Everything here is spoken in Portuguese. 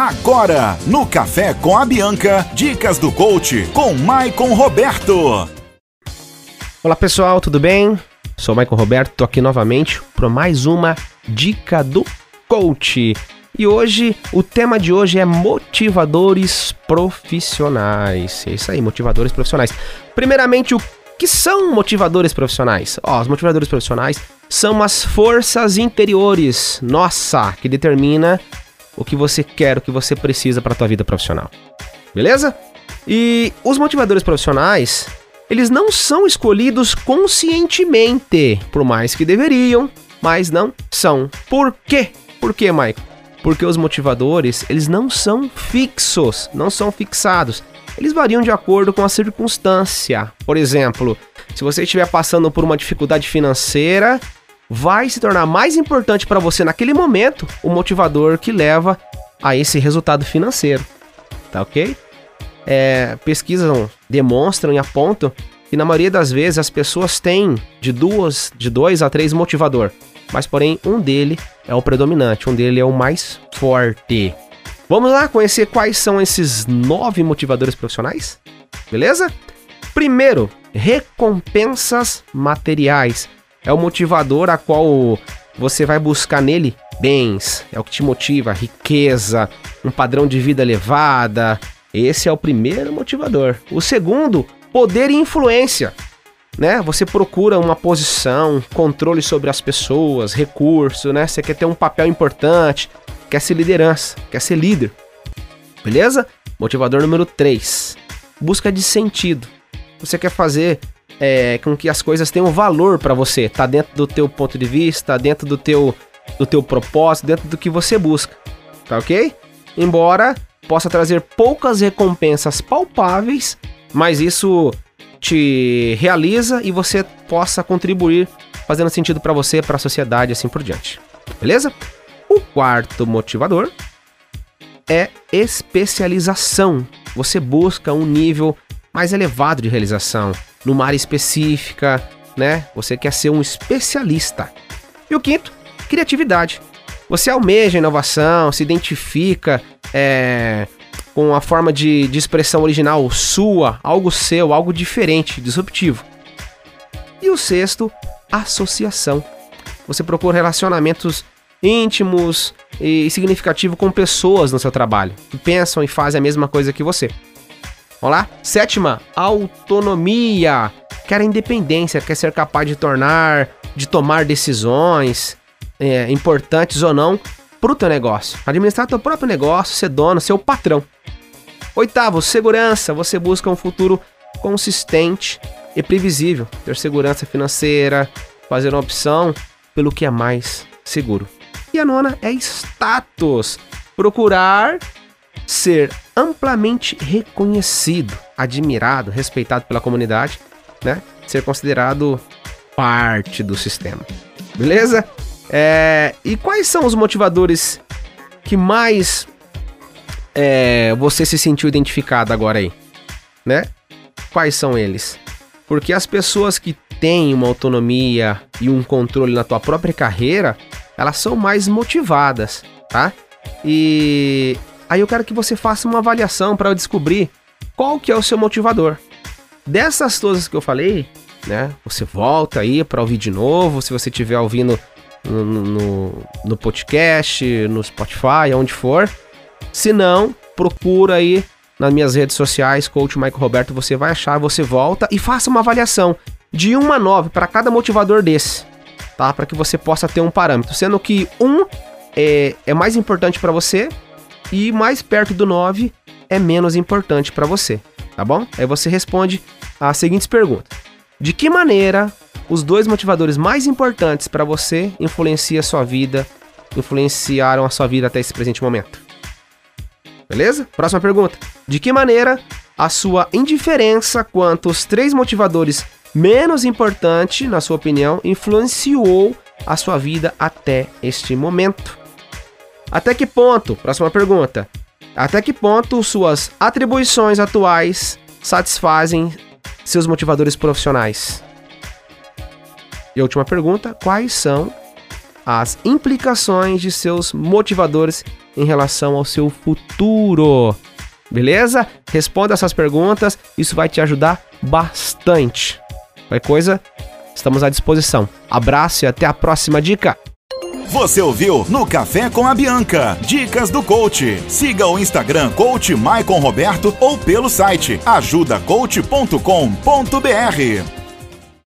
Agora, no Café com a Bianca, dicas do coach com Maicon Roberto. Olá pessoal, tudo bem? Sou Maicon Roberto, tô aqui novamente para mais uma dica do coach. E hoje, o tema de hoje é motivadores profissionais. É isso aí, motivadores profissionais. Primeiramente, o que são motivadores profissionais? Ó, os motivadores profissionais são as forças interiores, nossa, que determina o que você quer, o que você precisa para a tua vida profissional. Beleza? E os motivadores profissionais, eles não são escolhidos conscientemente, por mais que deveriam, mas não são. Por quê? Por quê, Mike? Porque os motivadores, eles não são fixos, não são fixados. Eles variam de acordo com a circunstância. Por exemplo, se você estiver passando por uma dificuldade financeira, vai se tornar mais importante para você naquele momento o motivador que leva a esse resultado financeiro. Tá ok? É, pesquisas demonstram e apontam que na maioria das vezes as pessoas têm de duas, de dois a três motivador, mas porém um dele é o predominante, um dele é o mais forte. Vamos lá conhecer quais são esses nove motivadores profissionais? Beleza? Primeiro, recompensas materiais é o motivador a qual você vai buscar nele bens, é o que te motiva, riqueza, um padrão de vida elevada. Esse é o primeiro motivador. O segundo, poder e influência. Né? Você procura uma posição, controle sobre as pessoas, recurso, né? Você quer ter um papel importante, quer ser liderança, quer ser líder. Beleza? Motivador número 3. Busca de sentido. Você quer fazer é, com que as coisas tenham valor para você, tá dentro do teu ponto de vista, dentro do teu, do teu propósito, dentro do que você busca, tá ok? Embora possa trazer poucas recompensas palpáveis, mas isso te realiza e você possa contribuir fazendo sentido para você, para a sociedade, assim por diante. Beleza? O quarto motivador é especialização. Você busca um nível mais elevado de realização, numa área específica, né? Você quer ser um especialista. E o quinto, criatividade. Você almeja inovação, se identifica é, com a forma de, de expressão original sua, algo seu, algo diferente, disruptivo. E o sexto, associação. Você procura relacionamentos íntimos e significativos com pessoas no seu trabalho que pensam e fazem a mesma coisa que você. Vamos lá? Sétima, autonomia. Quer a independência, quer ser capaz de tornar, de tomar decisões é, importantes ou não para o teu negócio. Administrar teu próprio negócio, ser dono, ser o patrão. Oitavo, segurança. Você busca um futuro consistente e previsível. Ter segurança financeira, fazer uma opção pelo que é mais seguro. E a nona é status. Procurar ser amplamente reconhecido, admirado, respeitado pela comunidade, né? Ser considerado parte do sistema. Beleza? É, e quais são os motivadores que mais é, você se sentiu identificado agora aí? Né? Quais são eles? Porque as pessoas que têm uma autonomia e um controle na tua própria carreira, elas são mais motivadas, tá? E Aí eu quero que você faça uma avaliação para descobrir qual que é o seu motivador. Dessas todas que eu falei, né? Você volta aí para ouvir de novo, se você estiver ouvindo no, no, no, podcast, no Spotify, onde for. Se não, procura aí nas minhas redes sociais, Coach Michael Roberto, você vai achar, você volta e faça uma avaliação de 1 a 9 para cada motivador desse, tá? Para que você possa ter um parâmetro, sendo que um é, é mais importante para você e mais perto do 9 é menos importante para você, tá bom? Aí você responde as seguintes perguntas: De que maneira os dois motivadores mais importantes para você influenciam a sua vida, influenciaram a sua vida até esse presente momento? Beleza? Próxima pergunta: De que maneira a sua indiferença quanto aos três motivadores menos importantes, na sua opinião, influenciou a sua vida até este momento? Até que ponto, próxima pergunta, até que ponto suas atribuições atuais satisfazem seus motivadores profissionais? E a última pergunta, quais são as implicações de seus motivadores em relação ao seu futuro. Beleza? Responda essas perguntas, isso vai te ajudar bastante. Qualquer coisa, estamos à disposição. Abraço e até a próxima dica. Você ouviu no Café com a Bianca. Dicas do coach. Siga o Instagram coach Maicon Roberto ou pelo site ajudacoach.com.br.